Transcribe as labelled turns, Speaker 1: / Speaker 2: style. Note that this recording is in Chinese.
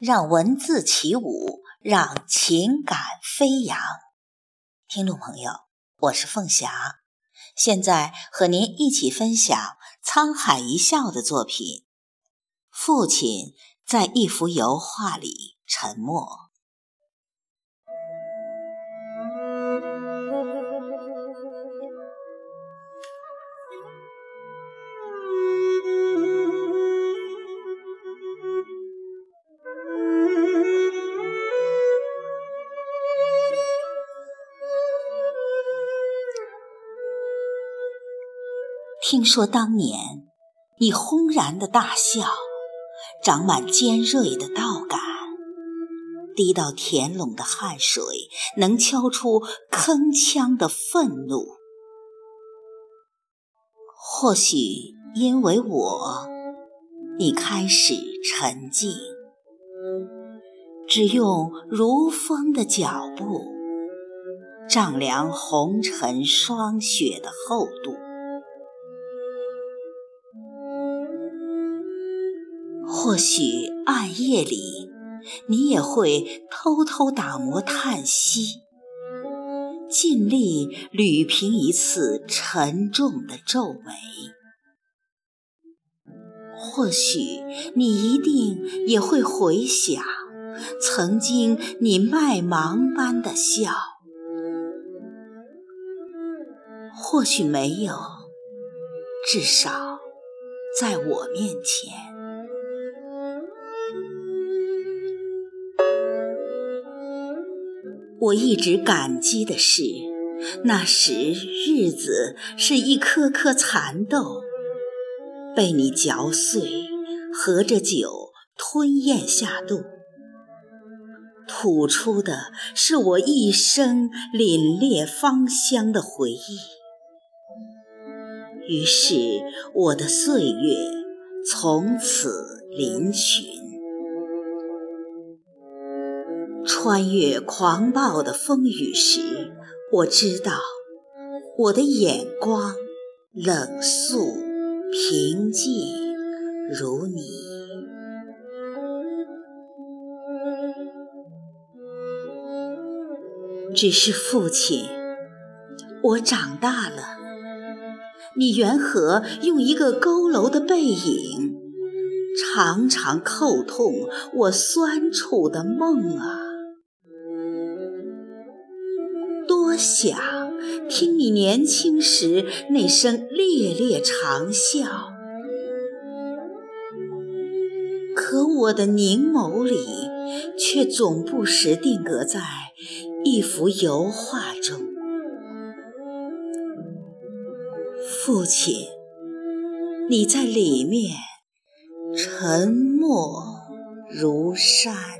Speaker 1: 让文字起舞，让情感飞扬。听众朋友，我是凤霞，现在和您一起分享沧海一笑的作品。父亲在一幅油画里沉默。听说当年你轰然的大笑，长满尖锐的刀杆，滴到田垄的汗水能敲出铿锵的愤怒。或许因为我，你开始沉静，只用如风的脚步丈量红尘霜雪的厚度。或许暗夜里，你也会偷偷打磨叹息，尽力捋平一次沉重的皱眉。或许你一定也会回想，曾经你麦芒般的笑。或许没有，至少在我面前。我一直感激的是，那时日子是一颗颗蚕豆，被你嚼碎，合着酒吞咽下肚，吐出的是我一生凛冽芳香的回忆。于是我的岁月从此嶙峋。穿越狂暴的风雨时，我知道我的眼光冷肃平静如你。只是父亲，我长大了，你缘何用一个佝偻的背影，常常扣痛我酸楚的梦啊？想听你年轻时那声猎猎长啸，可我的凝眸里却总不时定格在一幅油画中。父亲，你在里面沉默如山。